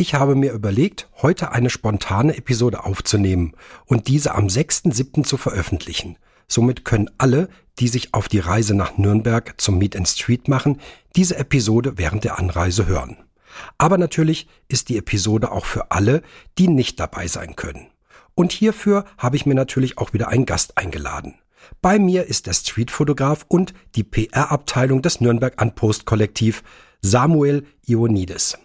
Ich habe mir überlegt, heute eine spontane Episode aufzunehmen und diese am 6.7. zu veröffentlichen. Somit können alle, die sich auf die Reise nach Nürnberg zum Meet and Street machen, diese Episode während der Anreise hören. Aber natürlich ist die Episode auch für alle, die nicht dabei sein können. Und hierfür habe ich mir natürlich auch wieder einen Gast eingeladen. Bei mir ist der Streetfotograf und die PR-Abteilung des Nürnberg Unpost Kollektiv Samuel Ionides.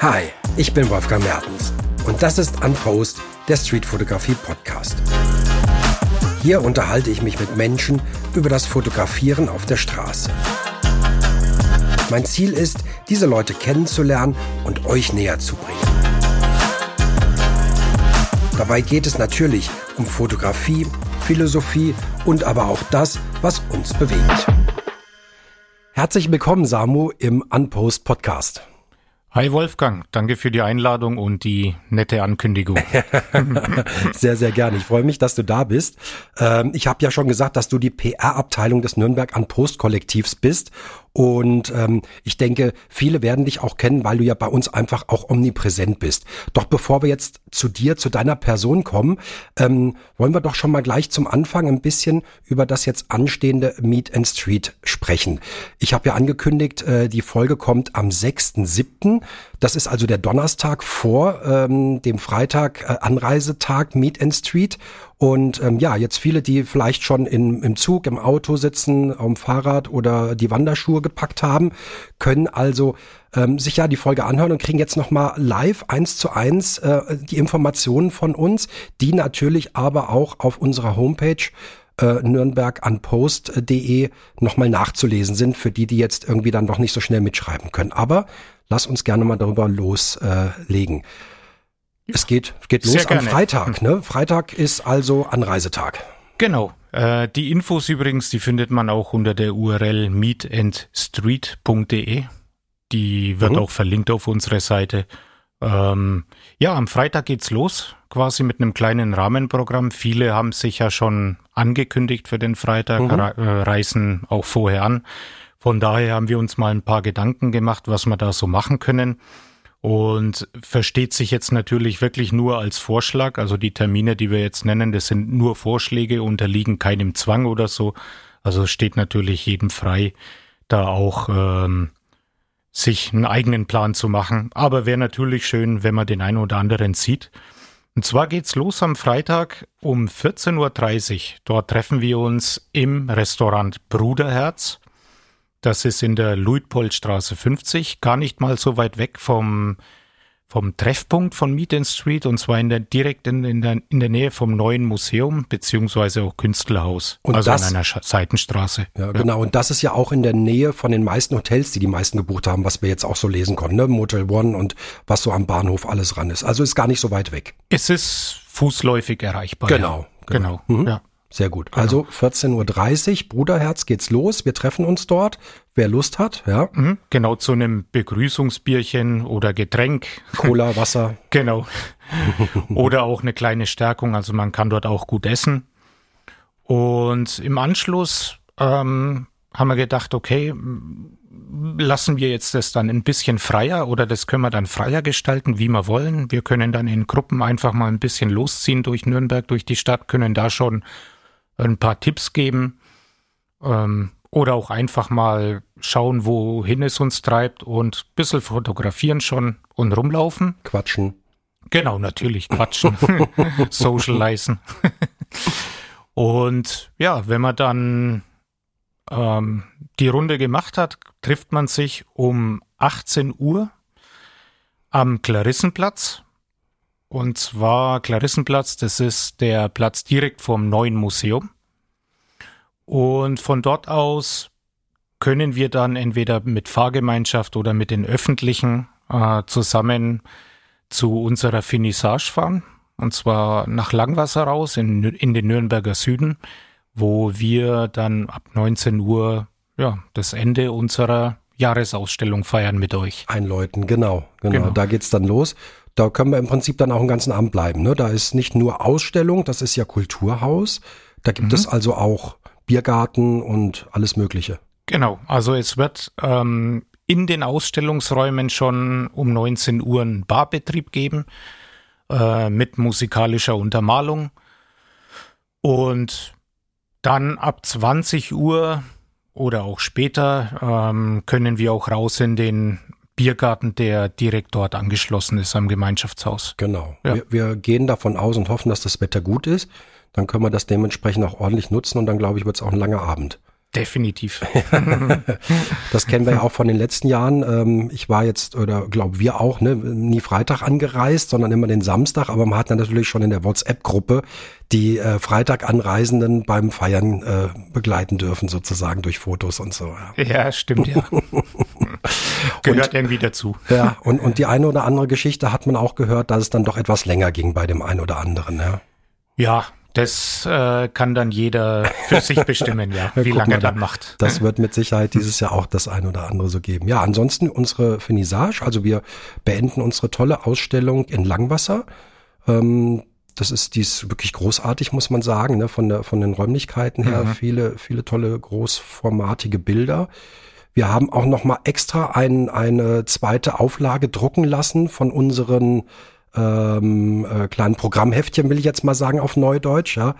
Hi, ich bin Wolfgang Mertens und das ist Unpost, der Streetfotografie Podcast. Hier unterhalte ich mich mit Menschen über das Fotografieren auf der Straße. Mein Ziel ist, diese Leute kennenzulernen und euch näher zu bringen. Dabei geht es natürlich um Fotografie, Philosophie und aber auch das, was uns bewegt. Herzlich willkommen, Samu, im Unpost Podcast. Hi Wolfgang, danke für die Einladung und die nette Ankündigung. sehr, sehr gerne. Ich freue mich, dass du da bist. Ähm, ich habe ja schon gesagt, dass du die PR-Abteilung des Nürnberg an Post-Kollektivs bist und ähm, ich denke, viele werden dich auch kennen, weil du ja bei uns einfach auch omnipräsent bist. Doch bevor wir jetzt zu dir, zu deiner Person kommen, ähm, wollen wir doch schon mal gleich zum Anfang ein bisschen über das jetzt anstehende Meet and Street sprechen. Ich habe ja angekündigt, äh, die Folge kommt am 6.7. Das ist also der Donnerstag vor ähm, dem Freitag äh, Anreisetag Meet and Street. Und ähm, ja, jetzt viele, die vielleicht schon in, im Zug, im Auto sitzen, am Fahrrad oder die Wanderschuhe gepackt haben, können also ähm, sich ja die Folge anhören und kriegen jetzt nochmal live eins zu eins äh, die Informationen von uns, die natürlich aber auch auf unserer Homepage äh, nürnberganpost.de nochmal nachzulesen sind, für die, die jetzt irgendwie dann noch nicht so schnell mitschreiben können. Aber lass uns gerne mal darüber loslegen. Äh, es geht, geht los am Freitag. Ne? Freitag ist also Anreisetag. Genau. Äh, die Infos übrigens, die findet man auch unter der URL meetandstreet.de. Die wird mhm. auch verlinkt auf unserer Seite. Ähm, ja, am Freitag geht's los, quasi mit einem kleinen Rahmenprogramm. Viele haben sich ja schon angekündigt für den Freitag, mhm. Äh, reisen auch vorher an. Von daher haben wir uns mal ein paar Gedanken gemacht, was wir da so machen können. Und versteht sich jetzt natürlich wirklich nur als Vorschlag. Also die Termine, die wir jetzt nennen, das sind nur Vorschläge, unterliegen keinem Zwang oder so. Also steht natürlich jedem frei, da auch ähm, sich einen eigenen Plan zu machen. Aber wäre natürlich schön, wenn man den einen oder anderen sieht. Und zwar geht's los am Freitag um 14.30 Uhr. Dort treffen wir uns im Restaurant Bruderherz. Das ist in der Luitpoldstraße 50, gar nicht mal so weit weg vom, vom Treffpunkt von Meet and Street und zwar in der, direkt in, in, der, in der Nähe vom neuen Museum beziehungsweise auch Künstlerhaus, und also das, an einer Seitenstraße. Ja, ja, genau. Und das ist ja auch in der Nähe von den meisten Hotels, die die meisten gebucht haben, was wir jetzt auch so lesen konnten, ne? Motel One und was so am Bahnhof alles ran ist. Also ist gar nicht so weit weg. Es ist fußläufig erreichbar. Genau. Ja. Genau. genau. Mhm. Ja. Sehr gut. Genau. Also 14.30 Uhr, Bruderherz geht's los. Wir treffen uns dort. Wer Lust hat, ja. Mhm, genau, zu einem Begrüßungsbierchen oder Getränk. Cola, Wasser. genau. oder auch eine kleine Stärkung. Also man kann dort auch gut essen. Und im Anschluss ähm, haben wir gedacht, okay, lassen wir jetzt das dann ein bisschen freier oder das können wir dann freier gestalten, wie wir wollen. Wir können dann in Gruppen einfach mal ein bisschen losziehen durch Nürnberg, durch die Stadt, können da schon ein paar Tipps geben ähm, oder auch einfach mal schauen, wohin es uns treibt und ein bisschen fotografieren schon und rumlaufen. Quatschen. Genau, natürlich quatschen, socialisen. und ja, wenn man dann ähm, die Runde gemacht hat, trifft man sich um 18 Uhr am Klarissenplatz und zwar Klarissenplatz, das ist der Platz direkt vorm neuen Museum. Und von dort aus können wir dann entweder mit Fahrgemeinschaft oder mit den Öffentlichen äh, zusammen zu unserer Finissage fahren. Und zwar nach Langwasser raus in, in den Nürnberger Süden, wo wir dann ab 19 Uhr ja, das Ende unserer Jahresausstellung feiern mit euch. Einläuten, genau, genau. genau. Da geht's dann los. Da können wir im Prinzip dann auch einen ganzen Abend bleiben. Ne? Da ist nicht nur Ausstellung, das ist ja Kulturhaus. Da gibt mhm. es also auch Biergarten und alles Mögliche. Genau, also es wird ähm, in den Ausstellungsräumen schon um 19 Uhr einen Barbetrieb geben äh, mit musikalischer Untermalung. Und dann ab 20 Uhr oder auch später ähm, können wir auch raus in den Biergarten, der direkt dort angeschlossen ist am Gemeinschaftshaus. Genau. Ja. Wir, wir, gehen davon aus und hoffen, dass das Wetter gut ist. Dann können wir das dementsprechend auch ordentlich nutzen und dann glaube ich, wird es auch ein langer Abend. Definitiv. das kennen wir ja auch von den letzten Jahren. Ähm, ich war jetzt, oder glaube wir auch, ne, nie Freitag angereist, sondern immer den Samstag, aber man hat dann natürlich schon in der WhatsApp-Gruppe die äh, Freitag Anreisenden beim Feiern äh, begleiten dürfen, sozusagen durch Fotos und so. Ja, ja stimmt, ja. Gehört und, irgendwie dazu. Ja, und, und die eine oder andere Geschichte hat man auch gehört, dass es dann doch etwas länger ging bei dem einen oder anderen, ja. Ja, das äh, kann dann jeder für sich bestimmen, ja, wie lange er dann macht. Das wird mit Sicherheit dieses Jahr auch das ein oder andere so geben. Ja, ansonsten unsere Finissage, also wir beenden unsere tolle Ausstellung in Langwasser. Ähm, das ist dies wirklich großartig, muss man sagen, ne? von, der, von den Räumlichkeiten her. Mhm. Viele, viele tolle, großformatige Bilder. Wir haben auch noch mal extra ein, eine zweite Auflage drucken lassen von unseren ähm, äh, kleinen Programmheftchen, will ich jetzt mal sagen, auf Neudeutsch, ja.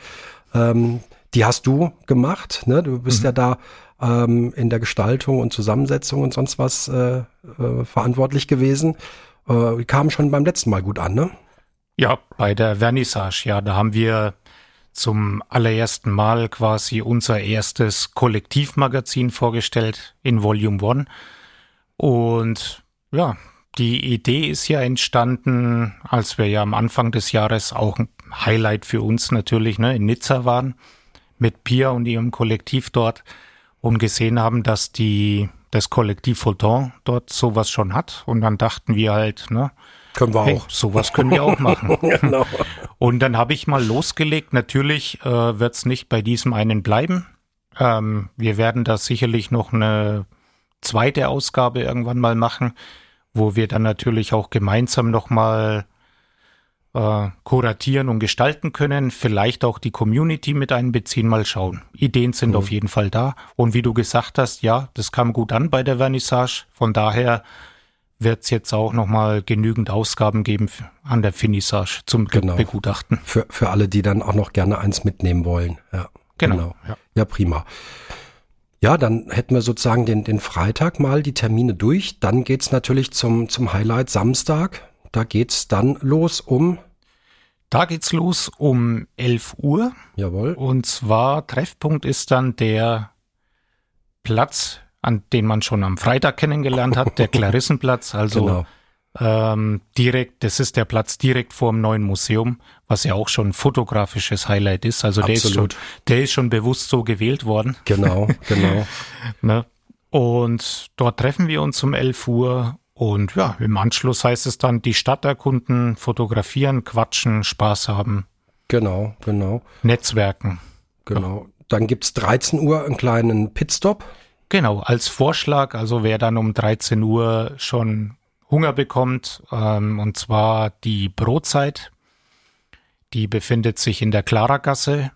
Ähm, die hast du gemacht, ne? Du bist mhm. ja da ähm, in der Gestaltung und Zusammensetzung und sonst was äh, äh, verantwortlich gewesen. Äh, kamen schon beim letzten Mal gut an, ne? Ja, bei der Vernissage, ja, da haben wir zum allerersten Mal quasi unser erstes Kollektivmagazin vorgestellt in Volume One. Und ja, die Idee ist ja entstanden, als wir ja am Anfang des Jahres auch ein Highlight für uns natürlich ne, in Nizza waren, mit Pia und ihrem Kollektiv dort und gesehen haben, dass die das Kollektiv Fulton dort sowas schon hat. Und dann dachten wir halt, ne, können wir hey, auch. Sowas können wir auch machen. genau. Und dann habe ich mal losgelegt. Natürlich äh, wird es nicht bei diesem einen bleiben. Ähm, wir werden da sicherlich noch eine zweite Ausgabe irgendwann mal machen wo wir dann natürlich auch gemeinsam nochmal äh, kuratieren und gestalten können, vielleicht auch die Community mit einbeziehen, mal schauen. Ideen sind mhm. auf jeden Fall da. Und wie du gesagt hast, ja, das kam gut an bei der Vernissage. Von daher wird es jetzt auch nochmal genügend Ausgaben geben an der Finissage zum genau. Begutachten. Für, für alle, die dann auch noch gerne eins mitnehmen wollen. Ja, genau. genau. Ja. ja, prima. Ja, dann hätten wir sozusagen den, den Freitag mal die Termine durch. Dann geht's natürlich zum, zum Highlight Samstag. Da geht's dann los um. Da geht's los um 11 Uhr. Jawohl. Und zwar Treffpunkt ist dann der Platz, an den man schon am Freitag kennengelernt hat, der Klarissenplatz. Also genau ähm, direkt, das ist der Platz direkt vor dem neuen Museum, was ja auch schon ein fotografisches Highlight ist. Also der ist, schon, der ist schon bewusst so gewählt worden. Genau, genau. ne? Und dort treffen wir uns um 11 Uhr und ja, im Anschluss heißt es dann die Stadt erkunden, fotografieren, quatschen, Spaß haben. Genau, genau. Netzwerken. Genau. Dann gibt's 13 Uhr einen kleinen Pitstop. Genau, als Vorschlag, also wer dann um 13 Uhr schon Hunger bekommt, ähm, und zwar die Brotzeit. Die befindet sich in der Klaragasse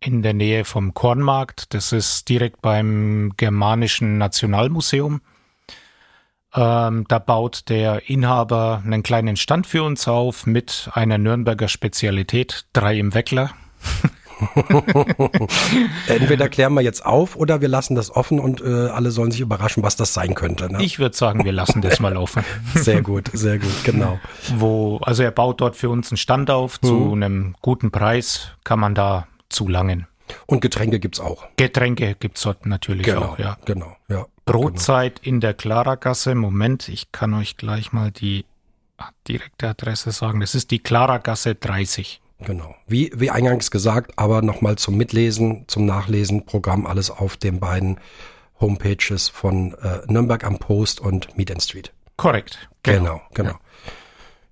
in der Nähe vom Kornmarkt. Das ist direkt beim Germanischen Nationalmuseum. Ähm, da baut der Inhaber einen kleinen Stand für uns auf mit einer Nürnberger Spezialität, drei im Weckler. Entweder klären wir jetzt auf oder wir lassen das offen und äh, alle sollen sich überraschen, was das sein könnte. Ne? Ich würde sagen, wir lassen das mal offen. Sehr gut, sehr gut, genau. Wo, also er baut dort für uns einen Stand auf, zu mhm. einem guten Preis kann man da zulangen. Und Getränke gibt's auch. Getränke gibt's dort natürlich genau, auch, ja. Genau, ja. Brotzeit genau. in der Klaragasse. Moment, ich kann euch gleich mal die direkte Adresse sagen. Das ist die Klaragasse 30. Genau. Wie, wie eingangs gesagt, aber nochmal zum Mitlesen, zum Nachlesen, Programm alles auf den beiden Homepages von äh, Nürnberg am Post und Meet and Street. Korrekt. Genau, genau. genau.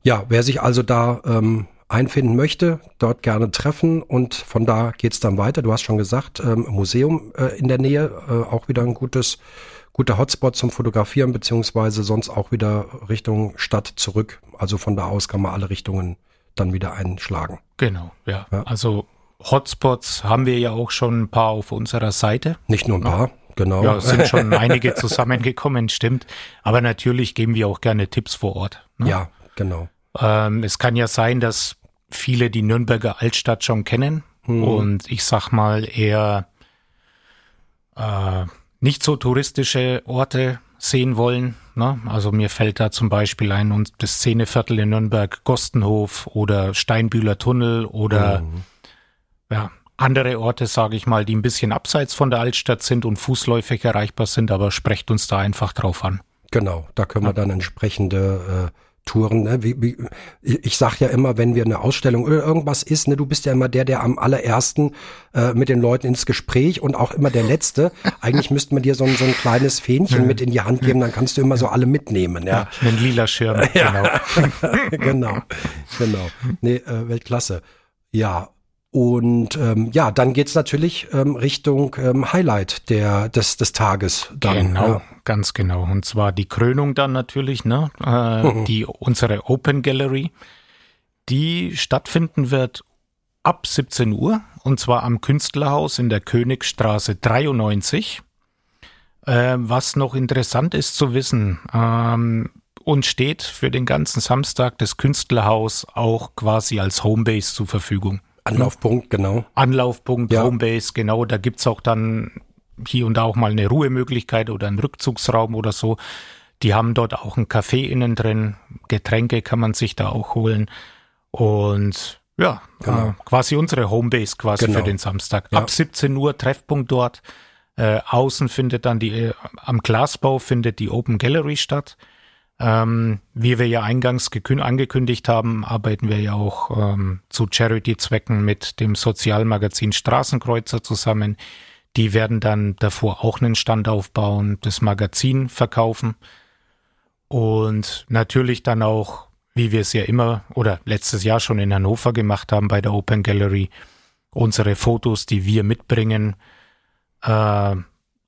Ja. ja, wer sich also da ähm, einfinden möchte, dort gerne treffen und von da geht's dann weiter. Du hast schon gesagt, ähm, Museum äh, in der Nähe, äh, auch wieder ein gutes, guter Hotspot zum Fotografieren, beziehungsweise sonst auch wieder Richtung Stadt zurück. Also von da aus kann man alle Richtungen dann wieder einschlagen. Genau, ja. ja. Also Hotspots haben wir ja auch schon ein paar auf unserer Seite. Nicht nur ein paar, genau. Ja, es sind schon einige zusammengekommen, stimmt. Aber natürlich geben wir auch gerne Tipps vor Ort. Ne? Ja, genau. Ähm, es kann ja sein, dass viele die Nürnberger Altstadt schon kennen hm. und ich sag mal eher äh, nicht so touristische Orte sehen wollen. Ne? Also mir fällt da zum Beispiel ein und das Szeneviertel in Nürnberg, Gostenhof oder Steinbühler Tunnel oder mhm. ja, andere Orte, sage ich mal, die ein bisschen abseits von der Altstadt sind und fußläufig erreichbar sind, aber sprecht uns da einfach drauf an. Genau, da können wir dann entsprechende äh, Touren. Ne? Wie, wie, ich sag ja immer, wenn wir eine Ausstellung oder irgendwas ist, ne, du bist ja immer der, der am allerersten äh, mit den Leuten ins Gespräch und auch immer der Letzte. Eigentlich müsste man dir so ein, so ein kleines Fähnchen mit in die Hand geben, dann kannst du immer so alle mitnehmen. Ja, ja ein lila Schirm. Ja. Genau, genau, genau. Nee, äh, Weltklasse. Ja, und ähm, ja, dann geht's natürlich ähm, Richtung ähm, Highlight der, des, des Tages. Dann, genau, ja. ganz genau. Und zwar die Krönung dann natürlich, ne? Äh, mhm. die unsere Open Gallery, die stattfinden wird ab 17 Uhr und zwar am Künstlerhaus in der Königstraße 93. Äh, was noch interessant ist zu wissen, ähm, uns steht für den ganzen Samstag das Künstlerhaus auch quasi als Homebase zur Verfügung. Anlaufpunkt, genau. Anlaufpunkt, ja. Homebase, genau. Da gibt's auch dann hier und da auch mal eine Ruhemöglichkeit oder einen Rückzugsraum oder so. Die haben dort auch ein Café innen drin. Getränke kann man sich da auch holen. Und ja, genau. äh, quasi unsere Homebase quasi genau. für den Samstag. Ja. Ab 17 Uhr Treffpunkt dort. Äh, außen findet dann die, äh, am Glasbau findet die Open Gallery statt. Ähm, wie wir ja eingangs angekündigt haben, arbeiten wir ja auch ähm, zu Charity-Zwecken mit dem Sozialmagazin Straßenkreuzer zusammen. Die werden dann davor auch einen Stand aufbauen, das Magazin verkaufen und natürlich dann auch, wie wir es ja immer oder letztes Jahr schon in Hannover gemacht haben bei der Open Gallery, unsere Fotos, die wir mitbringen, äh,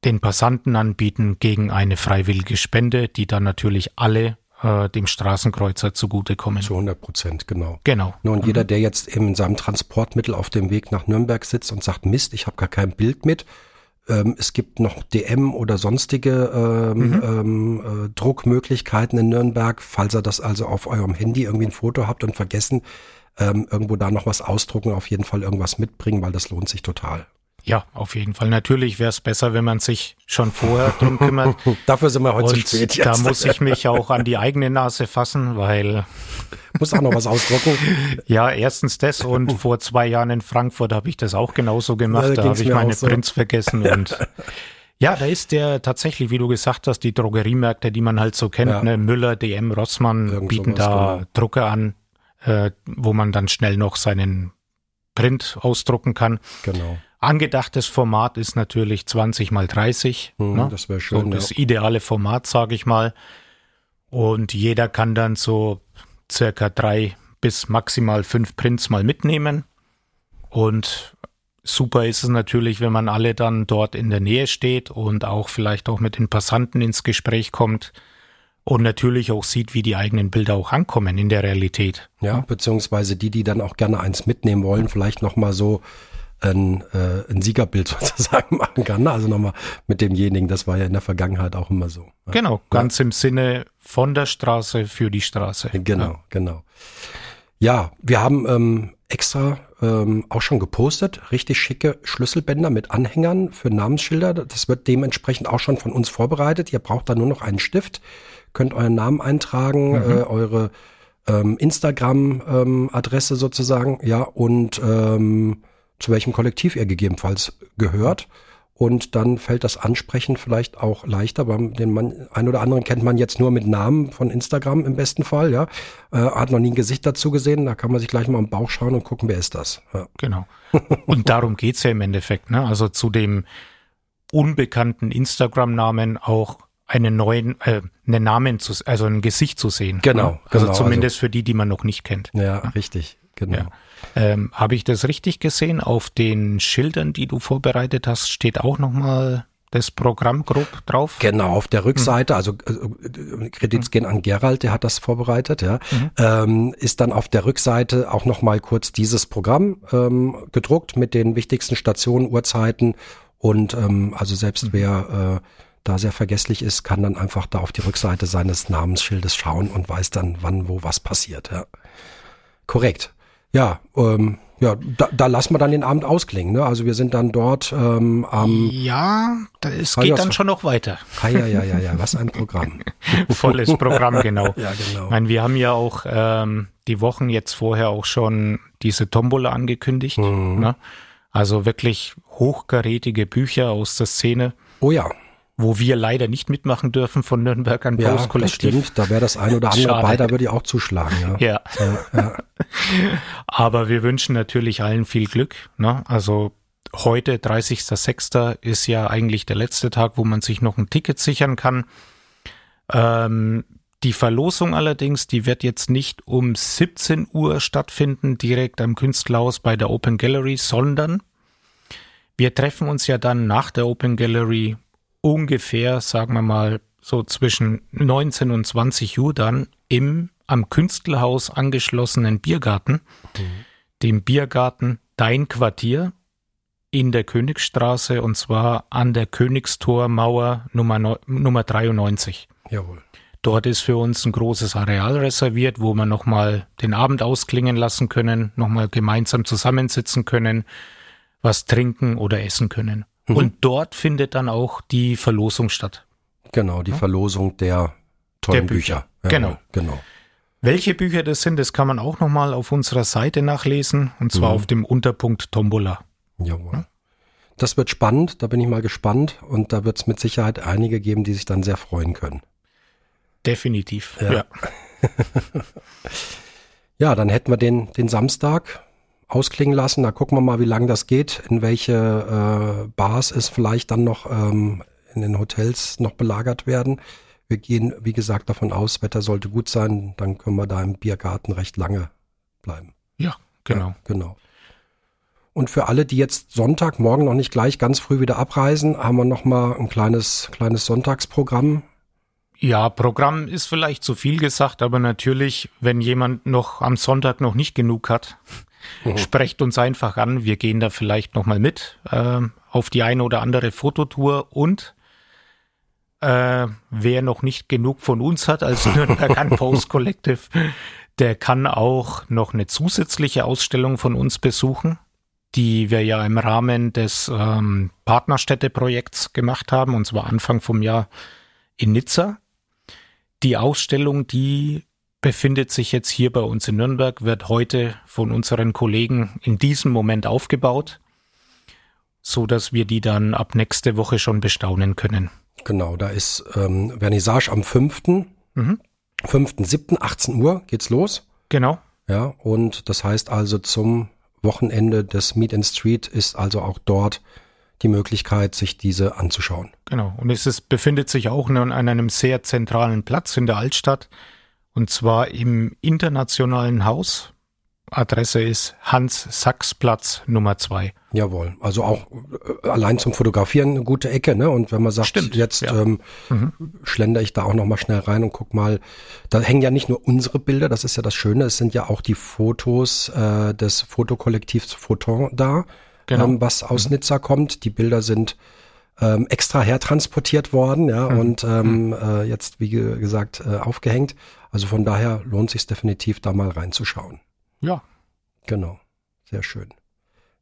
den Passanten anbieten gegen eine freiwillige Spende, die dann natürlich alle äh, dem Straßenkreuzer zugutekommen. Zu 100 Prozent, genau. Genau. Nun, jeder, mhm. der jetzt eben in seinem Transportmittel auf dem Weg nach Nürnberg sitzt und sagt, Mist, ich habe gar kein Bild mit, ähm, es gibt noch DM oder sonstige ähm, mhm. ähm, äh, Druckmöglichkeiten in Nürnberg, falls ihr das also auf eurem Handy irgendwie ein Foto habt und vergessen, ähm, irgendwo da noch was ausdrucken, auf jeden Fall irgendwas mitbringen, weil das lohnt sich total. Ja, auf jeden Fall. Natürlich wäre es besser, wenn man sich schon vorher drum kümmert. Dafür sind wir heute Und zu spät. Jetzt. Da muss ich mich auch an die eigene Nase fassen, weil. Muss auch noch was ausdrucken. ja, erstens das und vor zwei Jahren in Frankfurt habe ich das auch genauso gemacht. Ja, da habe ich meine so. Prints vergessen und ja, da ist der tatsächlich, wie du gesagt hast, die Drogeriemärkte, die man halt so kennt, ja. ne? Müller, DM, Rossmann Irgend bieten da genau. Drucker an, äh, wo man dann schnell noch seinen Print ausdrucken kann. Genau. Angedachtes Format ist natürlich 20 mal 30. Hm, ne? Das wäre schön. So das ja. ideale Format, sage ich mal. Und jeder kann dann so circa drei bis maximal fünf Prints mal mitnehmen. Und super ist es natürlich, wenn man alle dann dort in der Nähe steht und auch vielleicht auch mit den Passanten ins Gespräch kommt und natürlich auch sieht, wie die eigenen Bilder auch ankommen in der Realität. Ja, beziehungsweise die, die dann auch gerne eins mitnehmen wollen, vielleicht nochmal so ein, äh, ein Siegerbild sozusagen machen kann. Ne? Also nochmal mit demjenigen, das war ja in der Vergangenheit auch immer so. Genau, ganz ja. im Sinne von der Straße für die Straße. Genau, ja. genau. Ja, wir haben ähm, extra ähm, auch schon gepostet, richtig schicke Schlüsselbänder mit Anhängern für Namensschilder. Das wird dementsprechend auch schon von uns vorbereitet. Ihr braucht da nur noch einen Stift, könnt euren Namen eintragen, mhm. äh, eure ähm, Instagram-Adresse ähm, sozusagen, ja, und ähm, zu welchem Kollektiv er gegebenenfalls gehört. Und dann fällt das Ansprechen vielleicht auch leichter, weil den man, ein oder anderen kennt man jetzt nur mit Namen von Instagram im besten Fall, ja. Äh, hat noch nie ein Gesicht dazu gesehen, da kann man sich gleich mal am Bauch schauen und gucken, wer ist das. Ja. Genau. Und darum geht's ja im Endeffekt, ne? Also zu dem unbekannten Instagram-Namen auch einen neuen, äh, einen Namen zu, also ein Gesicht zu sehen. Genau. Ne? Also genau, zumindest also, für die, die man noch nicht kennt. Ja, richtig, genau. Ja. Ähm, Habe ich das richtig gesehen? Auf den Schildern, die du vorbereitet hast, steht auch nochmal das Programm grob drauf? Genau, auf der Rückseite, also äh, Kredits gehen an Gerald, der hat das vorbereitet, ja, mhm. ähm, ist dann auf der Rückseite auch nochmal kurz dieses Programm ähm, gedruckt mit den wichtigsten Stationen, Uhrzeiten und ähm, also selbst mhm. wer äh, da sehr vergesslich ist, kann dann einfach da auf die Rückseite seines Namensschildes schauen und weiß dann, wann, wo, was passiert. Ja. Korrekt. Ja, ähm, ja, da, da lassen wir dann den Abend ausklingen. Ne? Also wir sind dann dort ähm, am. Ja, es geht dann schon noch weiter. Ah, ja, ja, ja, ja, was ein Programm. Volles Programm, genau. ja, genau. Ich meine, wir haben ja auch ähm, die Wochen jetzt vorher auch schon diese Tombola angekündigt. Mhm. Ne? Also wirklich hochkarätige Bücher aus der Szene. Oh ja wo wir leider nicht mitmachen dürfen von Nürnberg an ja, Post Kollektiv. Das stimmt, da wäre das ein oder andere Schade. bei, da würde ich auch zuschlagen. Ja. ja. ja, ja. Aber wir wünschen natürlich allen viel Glück. Ne? Also heute, 30.06., ist ja eigentlich der letzte Tag, wo man sich noch ein Ticket sichern kann. Ähm, die Verlosung allerdings, die wird jetzt nicht um 17 Uhr stattfinden, direkt am Künstlerhaus bei der Open Gallery, sondern wir treffen uns ja dann nach der Open Gallery ungefähr, sagen wir mal, so zwischen 19 und 20 Uhr dann im am Künstlerhaus angeschlossenen Biergarten, mhm. dem Biergarten Dein Quartier in der Königsstraße und zwar an der Königstormauer Nummer, Nummer 93. Jawohl. Dort ist für uns ein großes Areal reserviert, wo wir nochmal den Abend ausklingen lassen können, nochmal gemeinsam zusammensitzen können, was trinken oder essen können. Mhm. Und dort findet dann auch die Verlosung statt. Genau, die ja? Verlosung der tollen der Bücher. Bücher. Ja, genau. genau. Welche Bücher das sind, das kann man auch nochmal auf unserer Seite nachlesen, und zwar mhm. auf dem Unterpunkt Tombola. Jawohl. Ja? Das wird spannend, da bin ich mal gespannt und da wird es mit Sicherheit einige geben, die sich dann sehr freuen können. Definitiv, ja. Ja, ja dann hätten wir den, den Samstag ausklingen lassen. Da gucken wir mal, wie lange das geht, in welche äh, Bars es vielleicht dann noch ähm, in den Hotels noch belagert werden. Wir gehen, wie gesagt, davon aus, Wetter sollte gut sein, dann können wir da im Biergarten recht lange bleiben. Ja, genau. Ja, genau. Und für alle, die jetzt Sonntag, morgen noch nicht gleich ganz früh wieder abreisen, haben wir noch mal ein kleines, kleines Sonntagsprogramm. Ja, Programm ist vielleicht zu viel gesagt, aber natürlich, wenn jemand noch am Sonntag noch nicht genug hat, Mhm. Sprecht uns einfach an. Wir gehen da vielleicht nochmal mit äh, auf die eine oder andere Fototour und äh, wer noch nicht genug von uns hat als Nürnberg Post Collective, der kann auch noch eine zusätzliche Ausstellung von uns besuchen, die wir ja im Rahmen des ähm, Partnerstädteprojekts gemacht haben, und zwar Anfang vom Jahr in Nizza. Die Ausstellung, die befindet sich jetzt hier bei uns in Nürnberg, wird heute von unseren Kollegen in diesem Moment aufgebaut, so dass wir die dann ab nächste Woche schon bestaunen können. Genau, da ist ähm, Vernissage am 5. Mhm. 5.7. 18 Uhr geht's los. Genau. Ja, und das heißt also zum Wochenende des Meet and Street ist also auch dort die Möglichkeit, sich diese anzuschauen. Genau. Und es ist, befindet sich auch an einem sehr zentralen Platz in der Altstadt. Und zwar im Internationalen Haus. Adresse ist Hans-Sachs-Platz Nummer zwei. Jawohl, also auch äh, allein zum Fotografieren eine gute Ecke, ne? Und wenn man sagt, Stimmt, jetzt ja. ähm, mhm. schlender ich da auch noch mal schnell rein und guck mal, da hängen ja nicht nur unsere Bilder, das ist ja das Schöne, es sind ja auch die Fotos äh, des Fotokollektivs Photon da, genau. ähm, was aus mhm. Nizza kommt. Die Bilder sind ähm, extra hertransportiert worden, ja, mhm. und ähm, mhm. äh, jetzt, wie gesagt, äh, aufgehängt. Also von daher lohnt sich definitiv, da mal reinzuschauen. Ja. Genau. Sehr schön.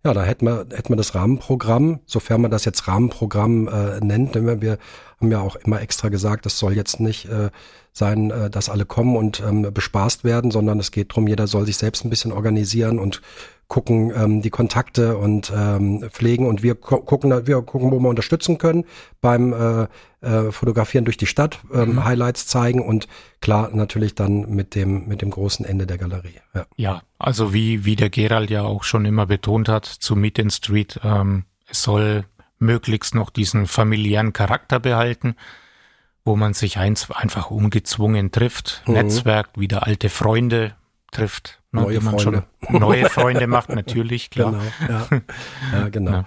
Ja, da hätten wir, hätten wir das Rahmenprogramm, sofern man das jetzt Rahmenprogramm äh, nennt, denn wir haben ja auch immer extra gesagt, das soll jetzt nicht äh, sein, äh, dass alle kommen und ähm, bespaßt werden, sondern es geht drum, jeder soll sich selbst ein bisschen organisieren und gucken ähm, die Kontakte und ähm, pflegen und wir gucken, wir gucken, wo wir unterstützen können beim äh, äh, Fotografieren durch die Stadt, ähm, mhm. Highlights zeigen und klar natürlich dann mit dem mit dem großen Ende der Galerie. Ja, ja also wie wie der Gerald ja auch schon immer betont hat zu Meet in Street, ähm, es soll möglichst noch diesen familiären Charakter behalten wo man sich eins einfach ungezwungen trifft, mhm. netzwerkt, wieder alte Freunde trifft. Ne, neue Freunde. neue Freunde macht, natürlich, klar. Genau, ja. ja genau. Ja.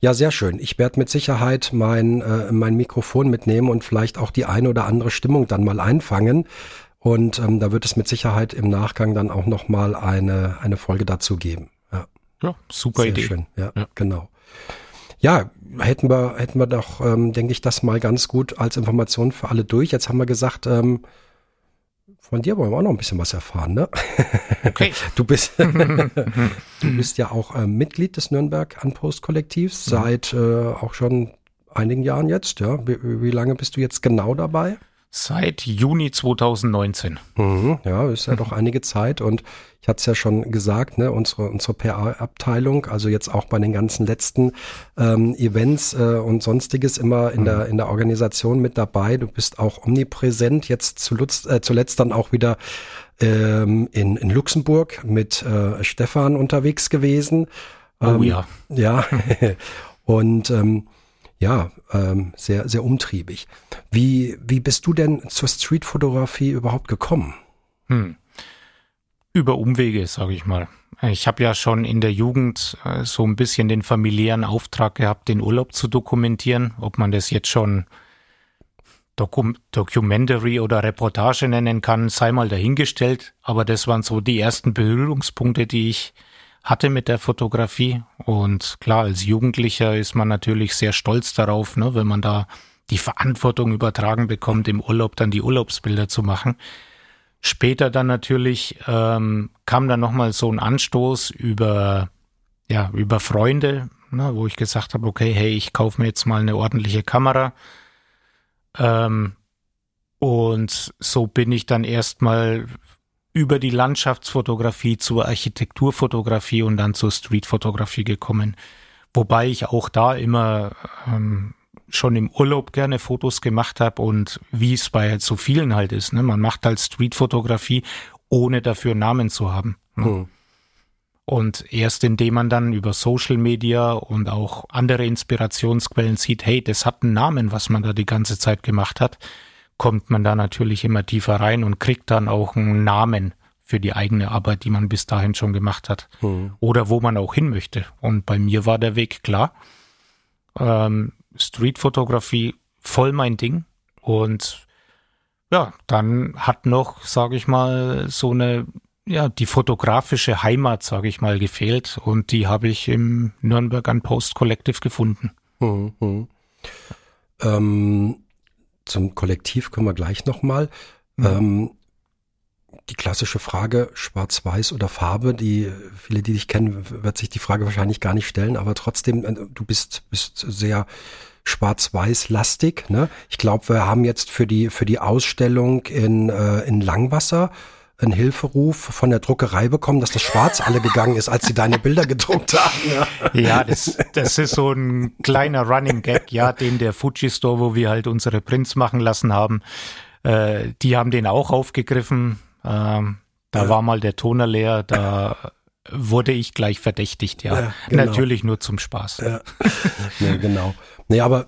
Ja, sehr schön. Ich werde mit Sicherheit mein, äh, mein Mikrofon mitnehmen und vielleicht auch die eine oder andere Stimmung dann mal einfangen. Und ähm, da wird es mit Sicherheit im Nachgang dann auch nochmal eine, eine Folge dazu geben. Ja, ja super Sehr Idee. Schön. Ja, genau. Ja, hätten wir, hätten wir doch, ähm, denke ich, das mal ganz gut als Information für alle durch. Jetzt haben wir gesagt, ähm, von dir wollen wir auch noch ein bisschen was erfahren, ne? Okay. Du bist, du bist ja auch äh, Mitglied des Nürnberg Unpost Kollektivs mhm. seit äh, auch schon einigen Jahren jetzt, ja. Wie, wie lange bist du jetzt genau dabei? Seit Juni 2019. Mhm, ja, ist ja doch einige Zeit und ich hatte es ja schon gesagt, ne, unsere, unsere PR-Abteilung, also jetzt auch bei den ganzen letzten ähm, Events äh, und sonstiges immer in mhm. der in der Organisation mit dabei. Du bist auch omnipräsent, jetzt zuletzt, äh, zuletzt dann auch wieder ähm, in, in Luxemburg mit äh, Stefan unterwegs gewesen. Oh ähm, oh ja. Ja. und ähm, ja, ähm, sehr, sehr umtriebig. Wie, wie bist du denn zur Streetfotografie überhaupt gekommen? Hm. Über Umwege, sage ich mal. Ich habe ja schon in der Jugend äh, so ein bisschen den familiären Auftrag gehabt, den Urlaub zu dokumentieren. Ob man das jetzt schon Dokum Documentary oder Reportage nennen kann, sei mal dahingestellt. Aber das waren so die ersten Berührungspunkte, die ich hatte mit der Fotografie. Und klar, als Jugendlicher ist man natürlich sehr stolz darauf, ne, wenn man da die Verantwortung übertragen bekommt, im Urlaub dann die Urlaubsbilder zu machen. Später dann natürlich ähm, kam dann nochmal so ein Anstoß über, ja, über Freunde, ne, wo ich gesagt habe, okay, hey, ich kaufe mir jetzt mal eine ordentliche Kamera. Ähm, und so bin ich dann erstmal über die Landschaftsfotografie zur Architekturfotografie und dann zur Streetfotografie gekommen. Wobei ich auch da immer ähm, schon im Urlaub gerne Fotos gemacht habe und wie es bei so vielen halt ist. Ne? Man macht halt Streetfotografie, ohne dafür Namen zu haben. Ne? Hm. Und erst indem man dann über Social Media und auch andere Inspirationsquellen sieht, hey, das hat einen Namen, was man da die ganze Zeit gemacht hat, kommt man da natürlich immer tiefer rein und kriegt dann auch einen Namen für die eigene Arbeit, die man bis dahin schon gemacht hat. Mhm. Oder wo man auch hin möchte. Und bei mir war der Weg klar. Ähm, Streetfotografie voll mein Ding. Und ja, dann hat noch, sage ich mal, so eine, ja, die fotografische Heimat, sage ich mal, gefehlt. Und die habe ich im Nürnberg an Post Collective gefunden. Mhm. Ähm, zum Kollektiv kommen wir gleich nochmal. Mhm. Ähm, die klassische Frage, schwarz-weiß oder Farbe, die viele, die dich kennen, wird sich die Frage wahrscheinlich gar nicht stellen, aber trotzdem, äh, du bist, bist sehr schwarz-weiß-lastig. Ne? Ich glaube, wir haben jetzt für die, für die Ausstellung in, äh, in Langwasser einen Hilferuf von der Druckerei bekommen, dass das Schwarz alle gegangen ist, als sie deine Bilder gedruckt haben. Ja, ja das, das ist so ein kleiner Running Gag, ja, den der Fuji Store, wo wir halt unsere Prints machen lassen haben, äh, die haben den auch aufgegriffen. Ähm, da ja. war mal der Toner leer, da wurde ich gleich verdächtigt, ja. ja genau. Natürlich nur zum Spaß. Ja. ja, genau. Nee, aber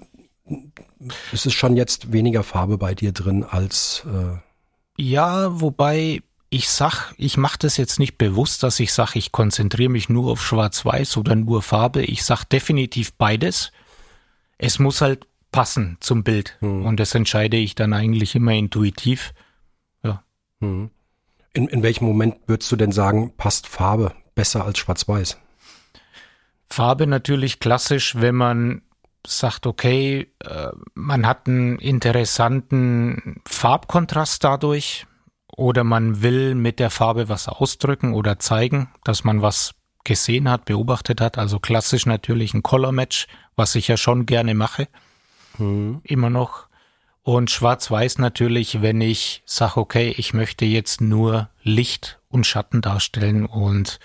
es ist schon jetzt weniger Farbe bei dir drin als äh ja, wobei ich sag, ich mache das jetzt nicht bewusst, dass ich sage, ich konzentriere mich nur auf Schwarz-Weiß oder nur Farbe. Ich sag definitiv beides. Es muss halt passen zum Bild. Hm. Und das entscheide ich dann eigentlich immer intuitiv. Ja. Hm. In, in welchem Moment würdest du denn sagen, passt Farbe besser als Schwarz-Weiß? Farbe natürlich klassisch, wenn man sagt, okay, äh, man hat einen interessanten Farbkontrast dadurch oder man will mit der Farbe was ausdrücken oder zeigen, dass man was gesehen hat, beobachtet hat. Also klassisch natürlich ein Color Match, was ich ja schon gerne mache. Mhm. Immer noch. Und schwarz-weiß natürlich, wenn ich sage, okay, ich möchte jetzt nur Licht und Schatten darstellen und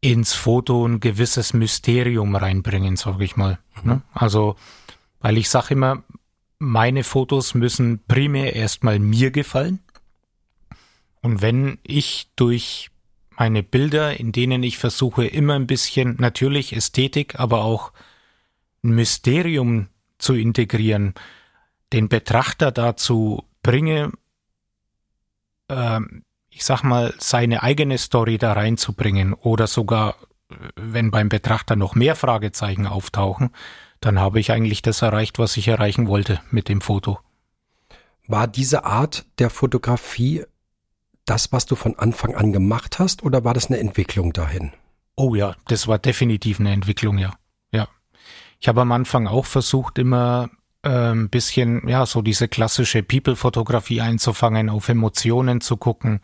ins Foto ein gewisses Mysterium reinbringen, sage ich mal. Mhm. Also, weil ich sage immer, meine Fotos müssen primär erstmal mir gefallen. Und wenn ich durch meine Bilder, in denen ich versuche, immer ein bisschen natürlich Ästhetik, aber auch ein Mysterium zu integrieren, den Betrachter dazu bringe, äh, ich sag mal, seine eigene Story da reinzubringen oder sogar wenn beim Betrachter noch mehr Fragezeichen auftauchen, dann habe ich eigentlich das erreicht, was ich erreichen wollte mit dem Foto. War diese Art der Fotografie das, was du von Anfang an gemacht hast, oder war das eine Entwicklung dahin? Oh ja, das war definitiv eine Entwicklung, ja. Ja. Ich habe am Anfang auch versucht, immer äh, ein bisschen, ja, so diese klassische People-Fotografie einzufangen, auf Emotionen zu gucken.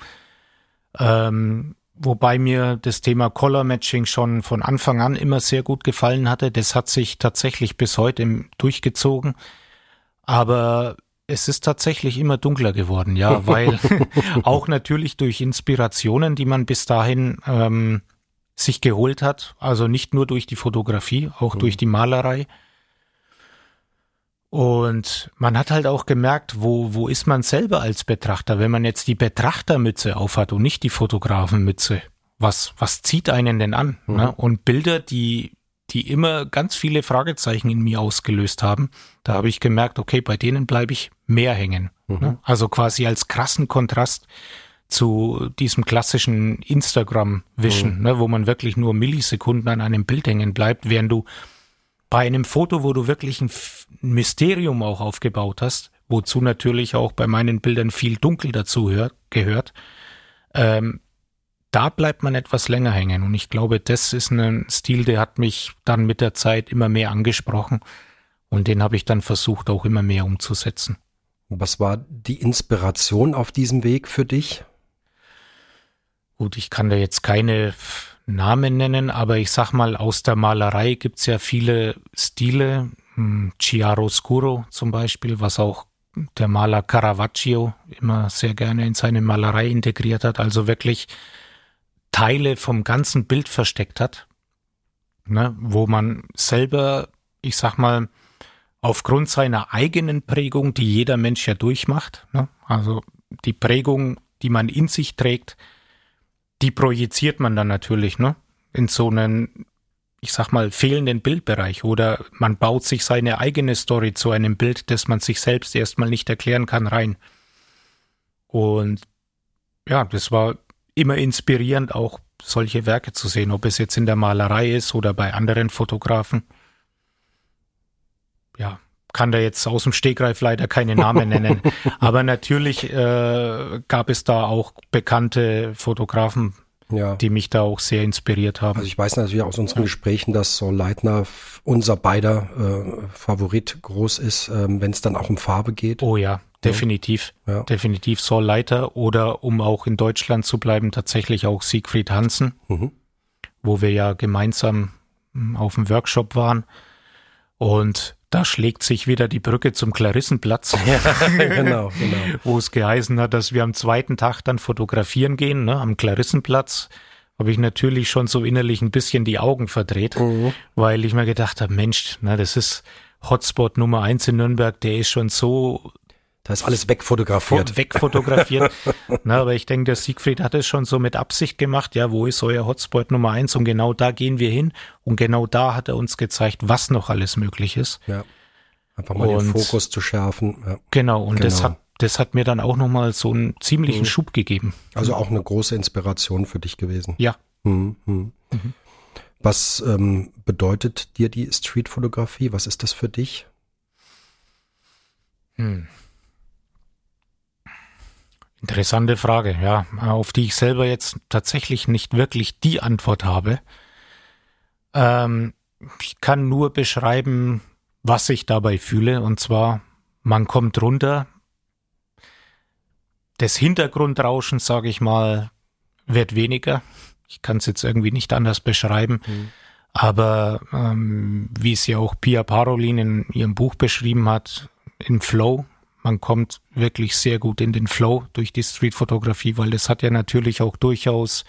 Ähm, wobei mir das Thema Color Matching schon von Anfang an immer sehr gut gefallen hatte. Das hat sich tatsächlich bis heute durchgezogen. Aber es ist tatsächlich immer dunkler geworden, ja, weil auch natürlich durch Inspirationen, die man bis dahin ähm, sich geholt hat, also nicht nur durch die Fotografie, auch mhm. durch die Malerei. Und man hat halt auch gemerkt, wo, wo ist man selber als Betrachter, wenn man jetzt die Betrachtermütze aufhat und nicht die Fotografenmütze. Was, was zieht einen denn an? Mhm. Ne? Und Bilder, die die immer ganz viele Fragezeichen in mir ausgelöst haben. Da habe ich gemerkt, okay, bei denen bleibe ich mehr hängen. Mhm. Ne? Also quasi als krassen Kontrast zu diesem klassischen Instagram-Wischen, mhm. ne, wo man wirklich nur Millisekunden an einem Bild hängen bleibt, während du bei einem Foto, wo du wirklich ein Mysterium auch aufgebaut hast, wozu natürlich auch bei meinen Bildern viel Dunkel dazu hört, gehört, ähm, da bleibt man etwas länger hängen. Und ich glaube, das ist ein Stil, der hat mich dann mit der Zeit immer mehr angesprochen. Und den habe ich dann versucht, auch immer mehr umzusetzen. Was war die Inspiration auf diesem Weg für dich? Gut, ich kann da jetzt keine Namen nennen, aber ich sag mal, aus der Malerei gibt's ja viele Stile. Hm, Chiaroscuro zum Beispiel, was auch der Maler Caravaggio immer sehr gerne in seine Malerei integriert hat. Also wirklich Teile vom ganzen Bild versteckt hat, ne, wo man selber, ich sag mal, aufgrund seiner eigenen Prägung, die jeder Mensch ja durchmacht, ne, also die Prägung, die man in sich trägt, die projiziert man dann natürlich, ne, in so einen, ich sag mal, fehlenden Bildbereich oder man baut sich seine eigene Story zu einem Bild, das man sich selbst erstmal nicht erklären kann, rein. Und ja, das war immer inspirierend, auch solche Werke zu sehen, ob es jetzt in der Malerei ist oder bei anderen Fotografen. Ja, kann da jetzt aus dem Stegreif leider keine Namen nennen. Aber natürlich äh, gab es da auch bekannte Fotografen, ja. die mich da auch sehr inspiriert haben. Also ich weiß natürlich aus unseren Gesprächen, dass so Leitner unser beider äh, Favorit groß ist, ähm, wenn es dann auch um Farbe geht. Oh ja, definitiv. Ja. Definitiv Saul Leiter oder um auch in Deutschland zu bleiben, tatsächlich auch Siegfried Hansen, mhm. wo wir ja gemeinsam hm, auf dem Workshop waren. Und da schlägt sich wieder die Brücke zum Klarissenplatz. Ja, genau, genau. Wo es geheißen hat, dass wir am zweiten Tag dann fotografieren gehen, ne, am Klarissenplatz. Habe ich natürlich schon so innerlich ein bisschen die Augen verdreht, mhm. weil ich mir gedacht habe, Mensch, na, das ist Hotspot Nummer eins in Nürnberg, der ist schon so da ist alles wegfotografiert. Wegfotografiert. Na, aber ich denke, der Siegfried hat es schon so mit Absicht gemacht. Ja, wo ist euer Hotspot Nummer eins? Und genau da gehen wir hin. Und genau da hat er uns gezeigt, was noch alles möglich ist. Ja. Einfach mal und, den Fokus zu schärfen. Ja. Genau. Und genau. das hat, das hat mir dann auch nochmal so einen ziemlichen mhm. Schub gegeben. Also auch eine große Inspiration für dich gewesen. Ja. Mhm. Mhm. Was ähm, bedeutet dir die Streetfotografie? Was ist das für dich? Interessante Frage, ja, auf die ich selber jetzt tatsächlich nicht wirklich die Antwort habe. Ähm, ich kann nur beschreiben, was ich dabei fühle, und zwar, man kommt runter, das Hintergrundrauschen, sage ich mal, wird weniger. Ich kann es jetzt irgendwie nicht anders beschreiben. Mhm. Aber ähm, wie es ja auch Pia Parolin in ihrem Buch beschrieben hat, im Flow, man kommt wirklich sehr gut in den Flow durch die Streetfotografie, weil das hat ja natürlich auch durchaus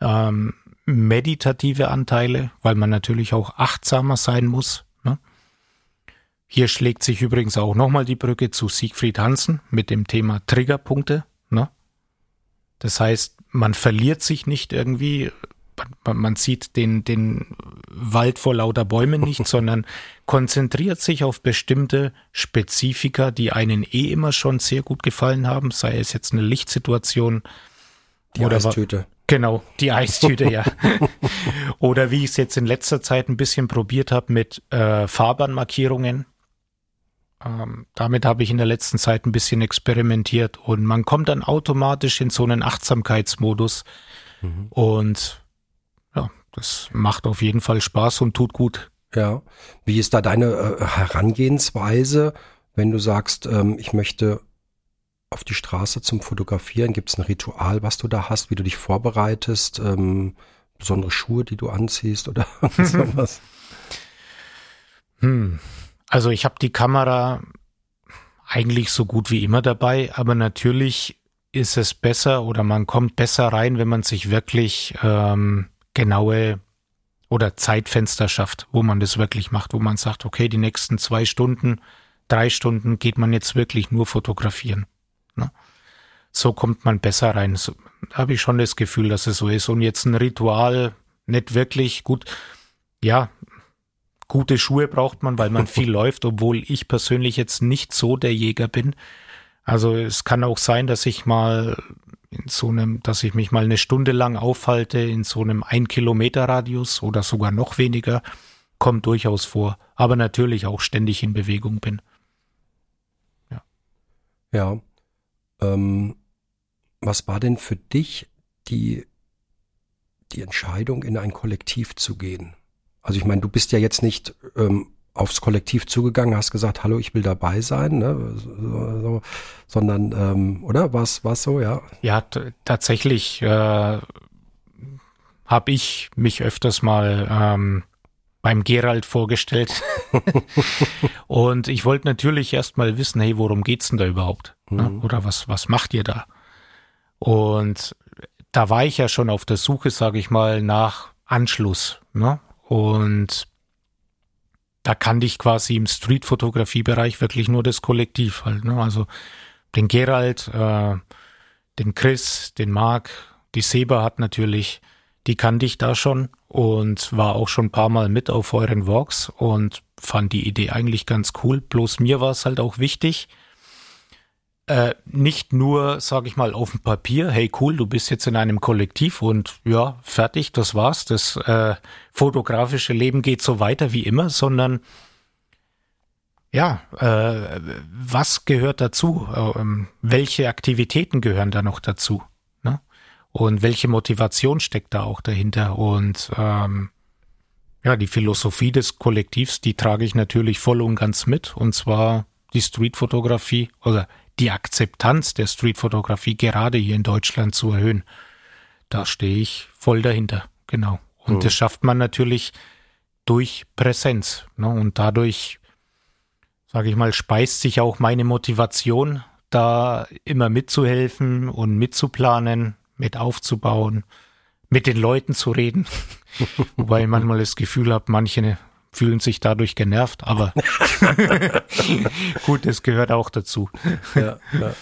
ähm, meditative Anteile, weil man natürlich auch achtsamer sein muss. Ne? Hier schlägt sich übrigens auch nochmal die Brücke zu Siegfried Hansen mit dem Thema Triggerpunkte. Ne? Das heißt, man verliert sich nicht irgendwie man, man sieht den, den Wald vor lauter Bäumen nicht, sondern konzentriert sich auf bestimmte Spezifika, die einen eh immer schon sehr gut gefallen haben, sei es jetzt eine Lichtsituation die oder Eistüte. Genau, die Eistüte, ja. Oder wie ich es jetzt in letzter Zeit ein bisschen probiert habe mit äh, Fahrbahnmarkierungen. Ähm, damit habe ich in der letzten Zeit ein bisschen experimentiert und man kommt dann automatisch in so einen Achtsamkeitsmodus. Mhm. Und das macht auf jeden Fall Spaß und tut gut. Ja. Wie ist da deine äh, Herangehensweise, wenn du sagst, ähm, ich möchte auf die Straße zum Fotografieren? Gibt es ein Ritual, was du da hast, wie du dich vorbereitest? Ähm, besondere Schuhe, die du anziehst oder sowas? Hm. Also ich habe die Kamera eigentlich so gut wie immer dabei, aber natürlich ist es besser oder man kommt besser rein, wenn man sich wirklich ähm, genaue oder Zeitfenster schafft, wo man das wirklich macht, wo man sagt, okay, die nächsten zwei Stunden, drei Stunden geht man jetzt wirklich nur fotografieren. Ne? So kommt man besser rein. So, habe ich schon das Gefühl, dass es so ist. Und jetzt ein Ritual nicht wirklich gut. Ja, gute Schuhe braucht man, weil man viel läuft, obwohl ich persönlich jetzt nicht so der Jäger bin. Also es kann auch sein, dass ich mal in so einem, dass ich mich mal eine Stunde lang aufhalte in so einem ein Kilometer Radius oder sogar noch weniger, kommt durchaus vor. Aber natürlich auch ständig in Bewegung bin. Ja. Ja. Ähm, was war denn für dich die, die Entscheidung, in ein Kollektiv zu gehen? Also ich meine, du bist ja jetzt nicht ähm, aufs Kollektiv zugegangen, hast gesagt, hallo, ich will dabei sein, ne? so, so, sondern, ähm, oder? War es so, ja? Ja, tatsächlich äh, habe ich mich öfters mal ähm, beim Gerald vorgestellt. und ich wollte natürlich erst mal wissen, hey, worum geht's denn da überhaupt? Ne? Mhm. Oder was, was macht ihr da? Und da war ich ja schon auf der Suche, sage ich mal, nach Anschluss. Ne? Und da kannte ich quasi im Street-Fotografie-Bereich wirklich nur das Kollektiv halt. Ne? Also den Gerald, äh, den Chris, den Marc, die Seba hat natürlich, die kannte ich da schon und war auch schon ein paar Mal mit auf euren Walks und fand die Idee eigentlich ganz cool. Bloß mir war es halt auch wichtig, äh, nicht nur, sag ich mal, auf dem Papier, hey cool, du bist jetzt in einem Kollektiv und ja, fertig, das war's. Das äh, fotografische Leben geht so weiter wie immer, sondern ja, äh, was gehört dazu? Ähm, welche Aktivitäten gehören da noch dazu? Ne? Und welche Motivation steckt da auch dahinter? Und ähm, ja, die Philosophie des Kollektivs, die trage ich natürlich voll und ganz mit. Und zwar die Streetfotografie oder die Akzeptanz der Streetfotografie gerade hier in Deutschland zu erhöhen. Da stehe ich voll dahinter, genau. Und mhm. das schafft man natürlich durch Präsenz. Ne? Und dadurch, sage ich mal, speist sich auch meine Motivation, da immer mitzuhelfen und mitzuplanen, mit aufzubauen, mit den Leuten zu reden. Wobei ich manchmal das Gefühl habe, manche fühlen sich dadurch genervt, aber gut, das gehört auch dazu. Ja, ja.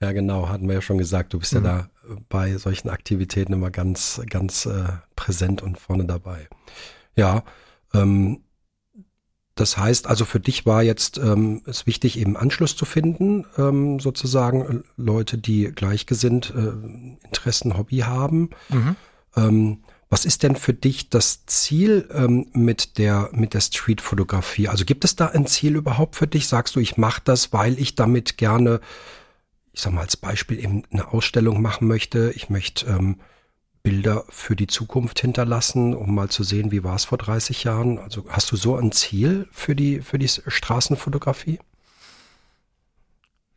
ja, genau, hatten wir ja schon gesagt, du bist mhm. ja da bei solchen Aktivitäten immer ganz, ganz äh, präsent und vorne dabei. Ja, ähm, das heißt also für dich war jetzt ähm, es wichtig, eben Anschluss zu finden, ähm, sozusagen Leute, die gleichgesinnt äh, Interessen, Hobby haben. Mhm. Ähm, was ist denn für dich das Ziel ähm, mit der mit der Streetfotografie? Also gibt es da ein Ziel überhaupt für dich? Sagst du, ich mache das, weil ich damit gerne, ich sag mal als Beispiel eben eine Ausstellung machen möchte. Ich möchte ähm, Bilder für die Zukunft hinterlassen, um mal zu sehen, wie war es vor 30 Jahren. Also hast du so ein Ziel für die für die Straßenfotografie?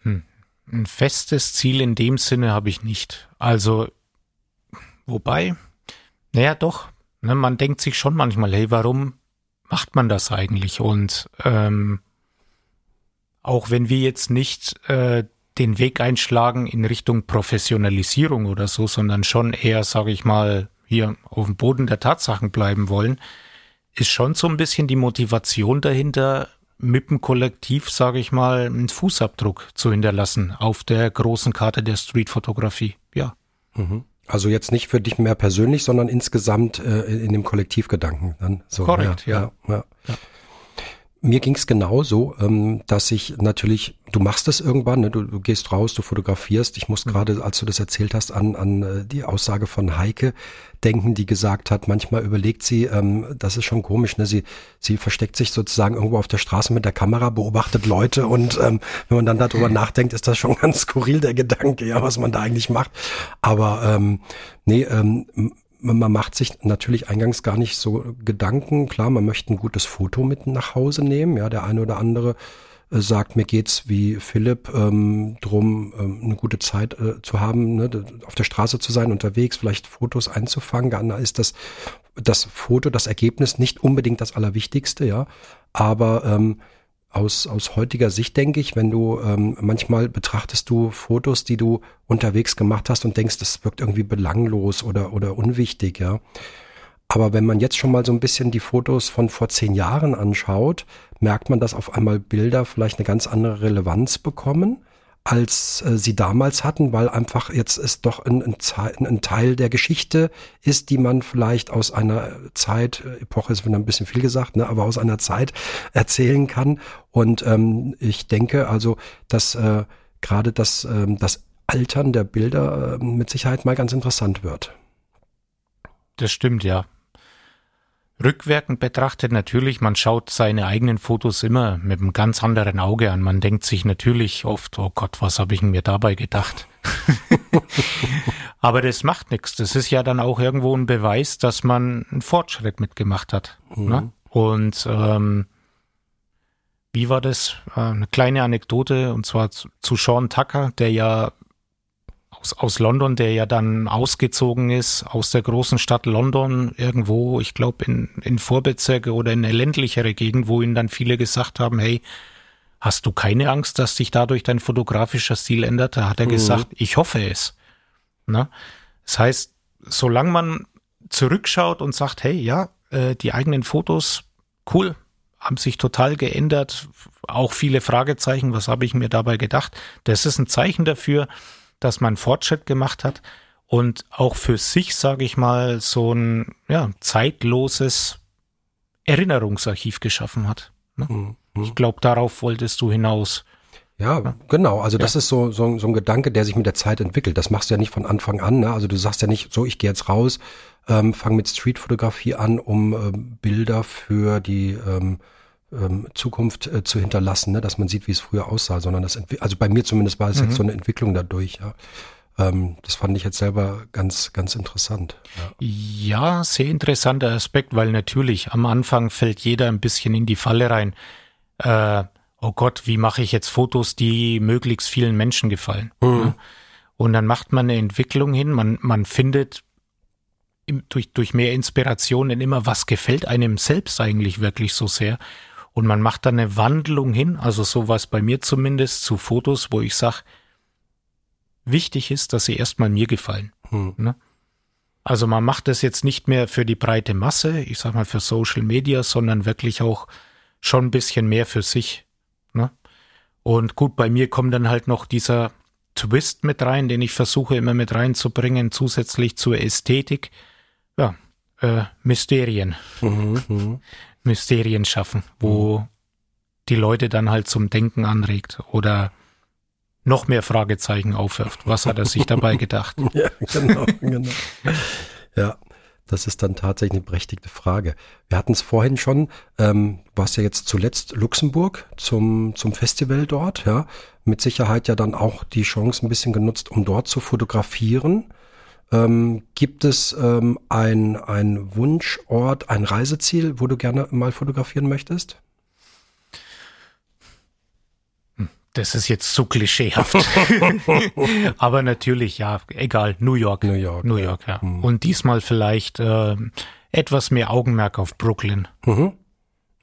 Hm. Ein festes Ziel in dem Sinne habe ich nicht. Also wobei naja, doch. Ne, man denkt sich schon manchmal, hey, warum macht man das eigentlich? Und ähm, auch wenn wir jetzt nicht äh, den Weg einschlagen in Richtung Professionalisierung oder so, sondern schon eher, sage ich mal, hier auf dem Boden der Tatsachen bleiben wollen, ist schon so ein bisschen die Motivation dahinter, mit dem Kollektiv, sage ich mal, einen Fußabdruck zu hinterlassen auf der großen Karte der Streetfotografie. Ja. Mhm. Also jetzt nicht für dich mehr persönlich, sondern insgesamt äh, in dem Kollektivgedanken dann. So, Korrekt, ja. ja. ja. ja. Mir ging's genauso, ähm, dass ich natürlich, du machst das irgendwann, ne? du, du gehst raus, du fotografierst. Ich muss mhm. gerade, als du das erzählt hast, an, an äh, die Aussage von Heike denken, die gesagt hat, manchmal überlegt sie, ähm, das ist schon komisch, ne? sie, sie versteckt sich sozusagen irgendwo auf der Straße mit der Kamera, beobachtet Leute und ähm, wenn man dann darüber nachdenkt, ist das schon ganz skurril, der Gedanke, ja, was man da eigentlich macht. Aber ähm, nee, ähm, man macht sich natürlich eingangs gar nicht so Gedanken. Klar, man möchte ein gutes Foto mit nach Hause nehmen. Ja, der eine oder andere äh, sagt, mir geht's wie Philipp ähm, drum, ähm, eine gute Zeit äh, zu haben, ne, auf der Straße zu sein, unterwegs, vielleicht Fotos einzufangen. Da ist das das Foto, das Ergebnis nicht unbedingt das Allerwichtigste, ja. Aber ähm, aus, aus heutiger Sicht denke ich, wenn du ähm, manchmal betrachtest du Fotos, die du unterwegs gemacht hast und denkst, das wirkt irgendwie belanglos oder, oder unwichtig, ja. Aber wenn man jetzt schon mal so ein bisschen die Fotos von vor zehn Jahren anschaut, merkt man, dass auf einmal Bilder vielleicht eine ganz andere Relevanz bekommen als äh, sie damals hatten, weil einfach jetzt ist doch ein, ein, ein, Teil der Geschichte ist, die man vielleicht aus einer Zeit, äh, Epoche ist wieder ein bisschen viel gesagt, ne, aber aus einer Zeit erzählen kann. Und ähm, ich denke also, dass äh, gerade das, ähm, das Altern der Bilder äh, mit Sicherheit mal ganz interessant wird. Das stimmt, ja. Rückwirkend betrachtet natürlich, man schaut seine eigenen Fotos immer mit einem ganz anderen Auge an. Man denkt sich natürlich oft, oh Gott, was habe ich mir dabei gedacht? Aber das macht nichts. Das ist ja dann auch irgendwo ein Beweis, dass man einen Fortschritt mitgemacht hat. Mhm. Ne? Und ähm, wie war das? Äh, eine kleine Anekdote, und zwar zu, zu Sean Tucker, der ja aus, aus London, der ja dann ausgezogen ist aus der großen Stadt London irgendwo, ich glaube in, in Vorbezirke oder in eine ländlichere Gegend, wo ihnen dann viele gesagt haben, hey, hast du keine Angst, dass sich dadurch dein fotografischer Stil ändert? Da hat er mhm. gesagt, ich hoffe es. Na? Das heißt, solange man zurückschaut und sagt, hey, ja, äh, die eigenen Fotos, cool, haben sich total geändert, auch viele Fragezeichen, was habe ich mir dabei gedacht? Das ist ein Zeichen dafür, dass man Fortschritt gemacht hat und auch für sich, sage ich mal, so ein ja, zeitloses Erinnerungsarchiv geschaffen hat. Ne? Mhm. Ich glaube, darauf wolltest du hinaus. Ja, genau. Also ja. das ist so, so, so ein Gedanke, der sich mit der Zeit entwickelt. Das machst du ja nicht von Anfang an. Ne? Also du sagst ja nicht, so ich gehe jetzt raus, ähm, fange mit Streetfotografie an, um ähm, Bilder für die ähm, ähm, Zukunft äh, zu hinterlassen, ne? dass man sieht, wie es früher aussah, sondern das, also bei mir zumindest war es mhm. jetzt so eine Entwicklung dadurch, ja. Ähm, das fand ich jetzt selber ganz, ganz interessant. Ja. ja, sehr interessanter Aspekt, weil natürlich am Anfang fällt jeder ein bisschen in die Falle rein. Äh, oh Gott, wie mache ich jetzt Fotos, die möglichst vielen Menschen gefallen? Mhm. Und dann macht man eine Entwicklung hin, man, man findet durch, durch mehr Inspirationen immer, was gefällt einem selbst eigentlich wirklich so sehr. Und man macht dann eine Wandlung hin, also sowas bei mir zumindest, zu Fotos, wo ich sage, wichtig ist, dass sie erstmal mir gefallen. Hm. Ne? Also man macht das jetzt nicht mehr für die breite Masse, ich sag mal für Social Media, sondern wirklich auch schon ein bisschen mehr für sich. Ne? Und gut, bei mir kommt dann halt noch dieser Twist mit rein, den ich versuche immer mit reinzubringen, zusätzlich zur Ästhetik. Ja, äh, Mysterien. Mhm, mh. Mysterien schaffen, wo mhm. die Leute dann halt zum Denken anregt oder noch mehr Fragezeichen aufwirft. Was hat er sich dabei gedacht? ja, genau, genau. Ja, das ist dann tatsächlich eine berechtigte Frage. Wir hatten es vorhin schon, ähm, warst ja jetzt zuletzt Luxemburg zum, zum Festival dort, ja. Mit Sicherheit ja dann auch die Chance ein bisschen genutzt, um dort zu fotografieren. Ähm, gibt es ähm, ein, ein Wunschort, ein Reiseziel, wo du gerne mal fotografieren möchtest? Hm, das ist jetzt so klischeehaft. Aber natürlich, ja, egal, New York. New York. New York, ja. ja. Mhm. Und diesmal vielleicht äh, etwas mehr Augenmerk auf Brooklyn. Mhm.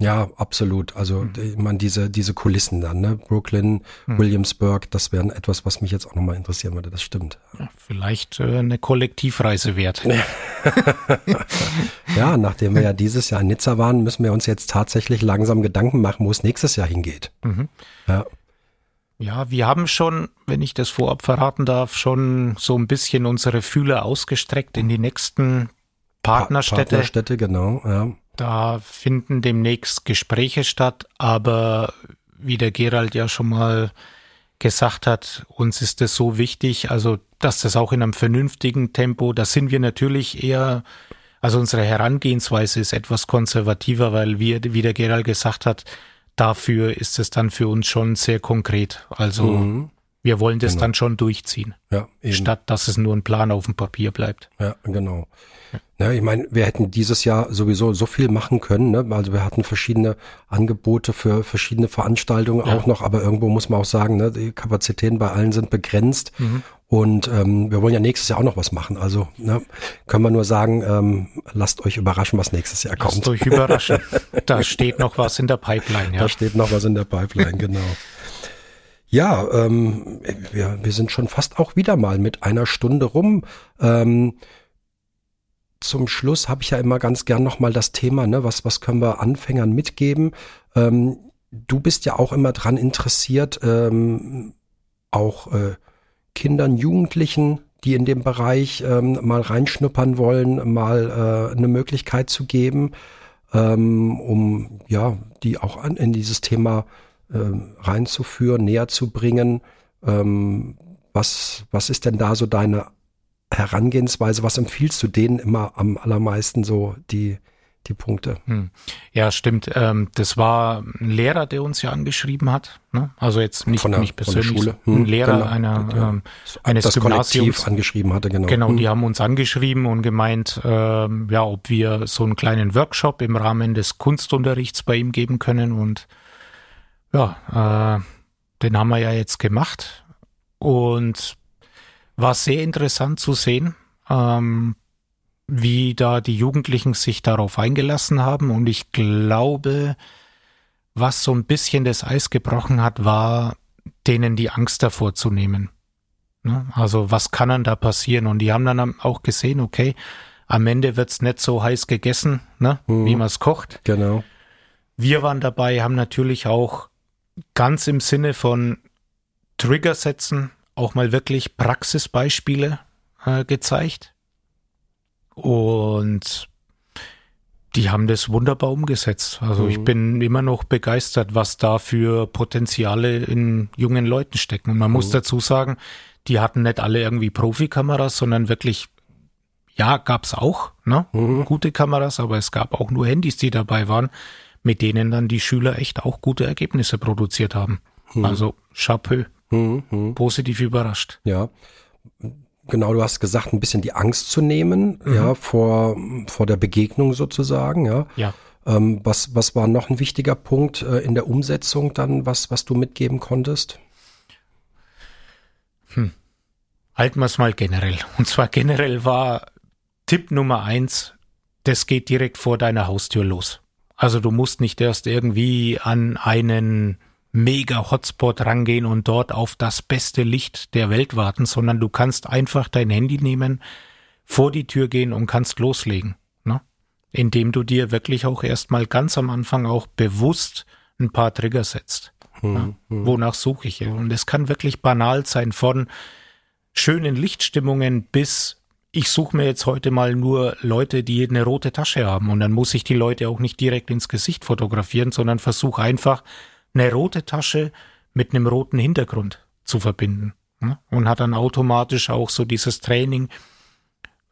Ja, absolut. Also mhm. man diese diese Kulissen dann, ne? Brooklyn, mhm. Williamsburg, das wären etwas, was mich jetzt auch nochmal interessieren würde. Das stimmt. Ja, vielleicht äh, eine Kollektivreise wert. ja, nachdem wir ja dieses Jahr in Nizza waren, müssen wir uns jetzt tatsächlich langsam Gedanken machen, wo es nächstes Jahr hingeht. Mhm. Ja. Ja, wir haben schon, wenn ich das vorab verraten darf, schon so ein bisschen unsere Fühler ausgestreckt in die nächsten Partnerstädte. Partnerstädte, genau, ja. Da finden demnächst Gespräche statt, aber wie der Gerald ja schon mal gesagt hat, uns ist es so wichtig, also dass das auch in einem vernünftigen Tempo, da sind wir natürlich eher, also unsere Herangehensweise ist etwas konservativer, weil wir, wie der Gerald gesagt hat, dafür ist es dann für uns schon sehr konkret. Also mhm. Wir wollen das genau. dann schon durchziehen. Ja, eben. Statt dass es nur ein Plan auf dem Papier bleibt. Ja, genau. Ja, ich meine, wir hätten dieses Jahr sowieso so viel machen können. Ne? Also wir hatten verschiedene Angebote für verschiedene Veranstaltungen ja. auch noch, aber irgendwo muss man auch sagen, ne, die Kapazitäten bei allen sind begrenzt. Mhm. Und ähm, wir wollen ja nächstes Jahr auch noch was machen. Also ne, können wir nur sagen, ähm, lasst euch überraschen, was nächstes Jahr kommt. Lasst euch überraschen. da steht noch was in der Pipeline. Ja. Da steht noch was in der Pipeline, genau. Ja, ähm, wir, wir sind schon fast auch wieder mal mit einer Stunde rum. Ähm, zum Schluss habe ich ja immer ganz gern nochmal das Thema, ne, was, was können wir Anfängern mitgeben? Ähm, du bist ja auch immer dran interessiert, ähm, auch äh, Kindern, Jugendlichen, die in dem Bereich ähm, mal reinschnuppern wollen, mal äh, eine Möglichkeit zu geben, ähm, um ja, die auch an, in dieses Thema äh, reinzuführen, näher zu bringen. Ähm, was, was ist denn da so deine Herangehensweise, was empfiehlst du denen immer am allermeisten so die, die Punkte? Hm. Ja, stimmt. Ähm, das war ein Lehrer, der uns ja angeschrieben hat. Ne? Also jetzt nicht von der, mich persönlich. Hm, ein Lehrer genau. einer, ja. ähm, eines das Gymnasiums. Kollektiv angeschrieben hatte, genau. Genau, hm. die haben uns angeschrieben und gemeint, ähm, ja, ob wir so einen kleinen Workshop im Rahmen des Kunstunterrichts bei ihm geben können und ja, äh, den haben wir ja jetzt gemacht und war sehr interessant zu sehen, ähm, wie da die Jugendlichen sich darauf eingelassen haben. Und ich glaube, was so ein bisschen das Eis gebrochen hat, war, denen die Angst davor zu nehmen. Ne? Also was kann dann da passieren? Und die haben dann auch gesehen, okay, am Ende wird's nicht so heiß gegessen, ne? Mhm. wie man es kocht. Genau. Wir waren dabei, haben natürlich auch ganz im Sinne von Trigger setzen, auch mal wirklich Praxisbeispiele äh, gezeigt. Und die haben das wunderbar umgesetzt. Also mhm. ich bin immer noch begeistert, was da für Potenziale in jungen Leuten stecken. Und man mhm. muss dazu sagen, die hatten nicht alle irgendwie Profikameras, sondern wirklich, ja, gab's auch, ne? Mhm. Gute Kameras, aber es gab auch nur Handys, die dabei waren, mit denen dann die Schüler echt auch gute Ergebnisse produziert haben. Mhm. Also Chapeau. Hm, hm. Positiv überrascht. Ja. Genau, du hast gesagt, ein bisschen die Angst zu nehmen, mhm. ja, vor, vor der Begegnung sozusagen, ja. Ja. Ähm, was, was war noch ein wichtiger Punkt äh, in der Umsetzung dann, was, was du mitgeben konntest? Hm. Halten wir es mal generell. Und zwar generell war Tipp Nummer eins, das geht direkt vor deiner Haustür los. Also du musst nicht erst irgendwie an einen Mega-Hotspot rangehen und dort auf das beste Licht der Welt warten, sondern du kannst einfach dein Handy nehmen, vor die Tür gehen und kannst loslegen. Ne? Indem du dir wirklich auch erstmal ganz am Anfang auch bewusst ein paar Trigger setzt. Hm, ne? hm. Wonach suche ich? Und es kann wirklich banal sein von schönen Lichtstimmungen bis ich suche mir jetzt heute mal nur Leute, die eine rote Tasche haben und dann muss ich die Leute auch nicht direkt ins Gesicht fotografieren, sondern versuche einfach eine rote Tasche mit einem roten Hintergrund zu verbinden. Und hat dann automatisch auch so dieses Training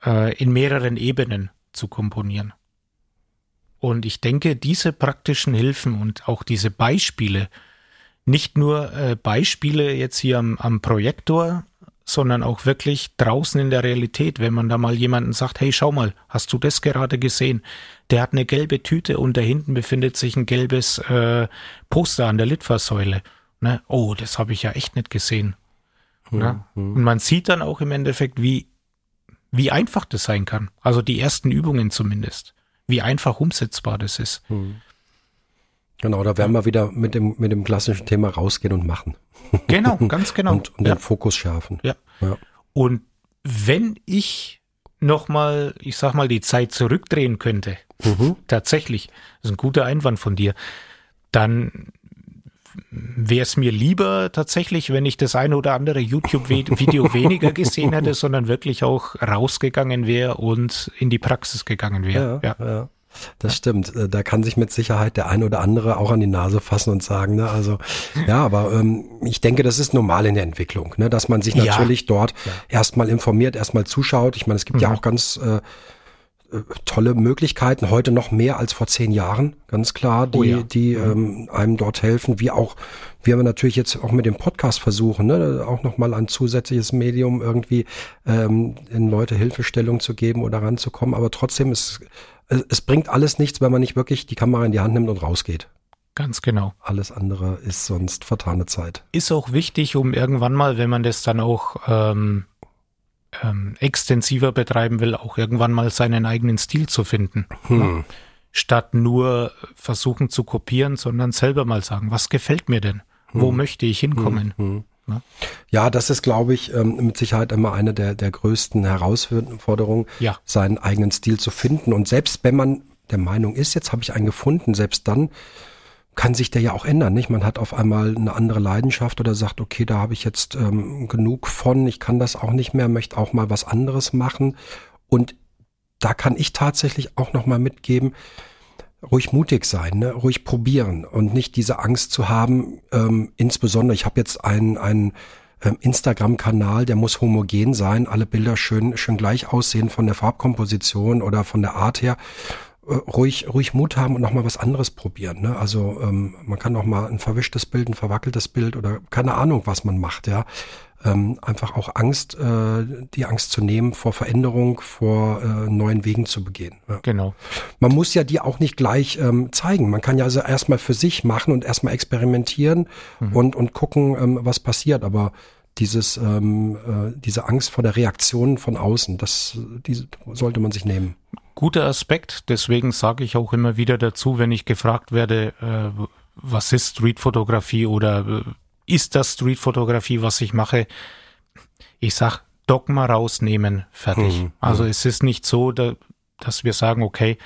äh, in mehreren Ebenen zu komponieren. Und ich denke, diese praktischen Hilfen und auch diese Beispiele, nicht nur äh, Beispiele jetzt hier am, am Projektor, sondern auch wirklich draußen in der Realität, wenn man da mal jemanden sagt, hey, schau mal, hast du das gerade gesehen? Der hat eine gelbe Tüte und da hinten befindet sich ein gelbes äh, Poster an der Litfaßsäule. Ne? Oh, das habe ich ja echt nicht gesehen. Mhm. Ne? Hm. Und man sieht dann auch im Endeffekt, wie, wie einfach das sein kann. Also die ersten Übungen zumindest. Wie einfach umsetzbar das ist. Mhm. Genau, da werden wir wieder mit dem, mit dem klassischen Thema rausgehen und machen. Genau, ganz genau. und, und ja. den Fokus schärfen. Ja. ja. Und wenn ich nochmal, ich sag mal, die Zeit zurückdrehen könnte, mhm. tatsächlich, das ist ein guter Einwand von dir, dann wäre es mir lieber tatsächlich, wenn ich das eine oder andere YouTube-Video weniger gesehen hätte, sondern wirklich auch rausgegangen wäre und in die Praxis gegangen wäre. Ja, ja. ja. Das stimmt. Äh, da kann sich mit Sicherheit der ein oder andere auch an die Nase fassen und sagen, ne, also ja, aber ähm, ich denke, das ist normal in der Entwicklung, ne, dass man sich natürlich ja. dort ja. erstmal informiert, erstmal zuschaut. Ich meine, es gibt mhm. ja auch ganz äh, äh, tolle Möglichkeiten, heute noch mehr als vor zehn Jahren, ganz klar, die, oh ja. die ähm, einem dort helfen, wie auch, wie wir natürlich jetzt auch mit dem Podcast versuchen, ne, auch nochmal ein zusätzliches Medium irgendwie ähm, in Leute Hilfestellung zu geben oder ranzukommen, aber trotzdem ist es, es bringt alles nichts, wenn man nicht wirklich die Kamera in die Hand nimmt und rausgeht. Ganz genau. Alles andere ist sonst vertane Zeit. Ist auch wichtig, um irgendwann mal, wenn man das dann auch ähm, ähm, extensiver betreiben will, auch irgendwann mal seinen eigenen Stil zu finden. Hm. Statt nur versuchen zu kopieren, sondern selber mal sagen, was gefällt mir denn? Hm. Wo möchte ich hinkommen? Hm. Hm. Ja, das ist, glaube ich, ähm, mit Sicherheit immer eine der, der größten Herausforderungen, ja. seinen eigenen Stil zu finden. Und selbst wenn man der Meinung ist, jetzt habe ich einen gefunden, selbst dann kann sich der ja auch ändern, nicht? Man hat auf einmal eine andere Leidenschaft oder sagt, okay, da habe ich jetzt ähm, genug von, ich kann das auch nicht mehr, möchte auch mal was anderes machen. Und da kann ich tatsächlich auch noch mal mitgeben, ruhig mutig sein, ne? ruhig probieren und nicht diese Angst zu haben. Ähm, insbesondere, ich habe jetzt einen, einen ähm, Instagram-Kanal, der muss homogen sein, alle Bilder schön, schön gleich aussehen von der Farbkomposition oder von der Art her. Äh, ruhig, ruhig Mut haben und nochmal was anderes probieren. Ne? Also ähm, man kann auch mal ein verwischtes Bild, ein verwackeltes Bild oder keine Ahnung, was man macht, ja. Ähm, einfach auch Angst, äh, die Angst zu nehmen vor Veränderung, vor äh, neuen Wegen zu begehen. Ja. Genau. Man muss ja die auch nicht gleich ähm, zeigen. Man kann ja also erstmal für sich machen und erstmal experimentieren mhm. und, und gucken, ähm, was passiert. Aber dieses, ähm, äh, diese Angst vor der Reaktion von außen, das diese sollte man sich nehmen guter Aspekt. Deswegen sage ich auch immer wieder dazu, wenn ich gefragt werde, äh, was ist Streetfotografie oder äh, ist das Streetfotografie, was ich mache? Ich sag Dogma rausnehmen, fertig. Mhm. Also es ist nicht so, da, dass wir sagen, okay,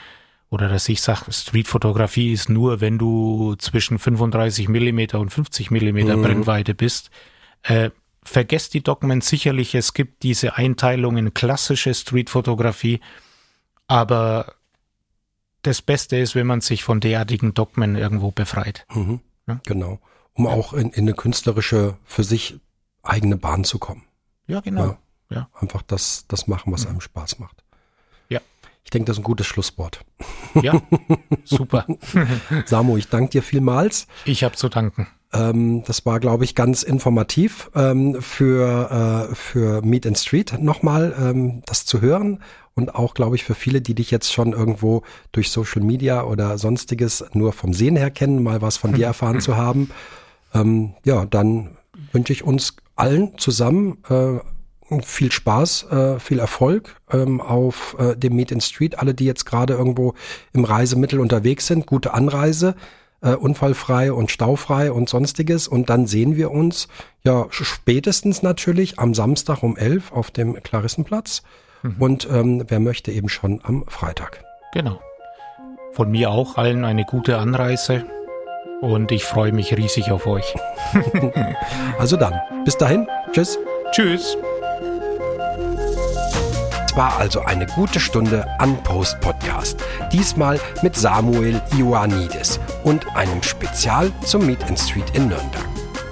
oder dass ich sage, Streetfotografie ist nur, wenn du zwischen 35 Millimeter und 50 Millimeter mhm. Brennweite bist. Äh, vergesst die Dogmen sicherlich. Es gibt diese Einteilung in klassische Streetfotografie aber das Beste ist, wenn man sich von derartigen Dogmen irgendwo befreit. Mhm. Ja? Genau. Um auch in, in, eine künstlerische, für sich eigene Bahn zu kommen. Ja, genau. Ja. ja. Einfach das, das machen, was mhm. einem Spaß macht. Ja. Ich denke, das ist ein gutes Schlusswort. Ja, super. Samu, ich danke dir vielmals. Ich habe zu danken. Ähm, das war, glaube ich, ganz informativ ähm, für, äh, für Meet and Street nochmal ähm, das zu hören und auch, glaube ich, für viele, die dich jetzt schon irgendwo durch Social Media oder sonstiges nur vom Sehen her kennen, mal was von dir erfahren zu haben. Ähm, ja, dann wünsche ich uns allen zusammen äh, viel Spaß, äh, viel Erfolg ähm, auf äh, dem Meet in Street. Alle, die jetzt gerade irgendwo im Reisemittel unterwegs sind, gute Anreise, äh, unfallfrei und staufrei und sonstiges. Und dann sehen wir uns ja spätestens natürlich am Samstag um elf auf dem Klarissenplatz. Mhm. Und ähm, wer möchte eben schon am Freitag. Genau. Von mir auch allen eine gute Anreise und ich freue mich riesig auf euch. also dann, bis dahin, tschüss. Tschüss. Es war also eine gute Stunde an Post Podcast. Diesmal mit Samuel Ioannidis und einem Spezial zum Meet and Street in Nürnberg.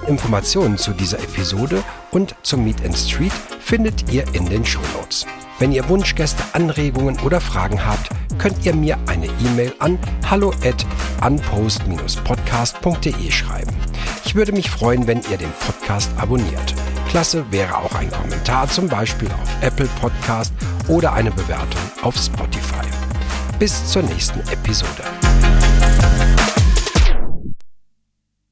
Informationen zu dieser Episode und zum Meet and Street findet ihr in den Show Notes. Wenn ihr Wunschgäste, Anregungen oder Fragen habt, könnt ihr mir eine E-Mail an hallo at unpost-podcast.de schreiben. Ich würde mich freuen, wenn ihr den Podcast abonniert. Klasse wäre auch ein Kommentar, zum Beispiel auf Apple Podcast oder eine Bewertung auf Spotify. Bis zur nächsten Episode.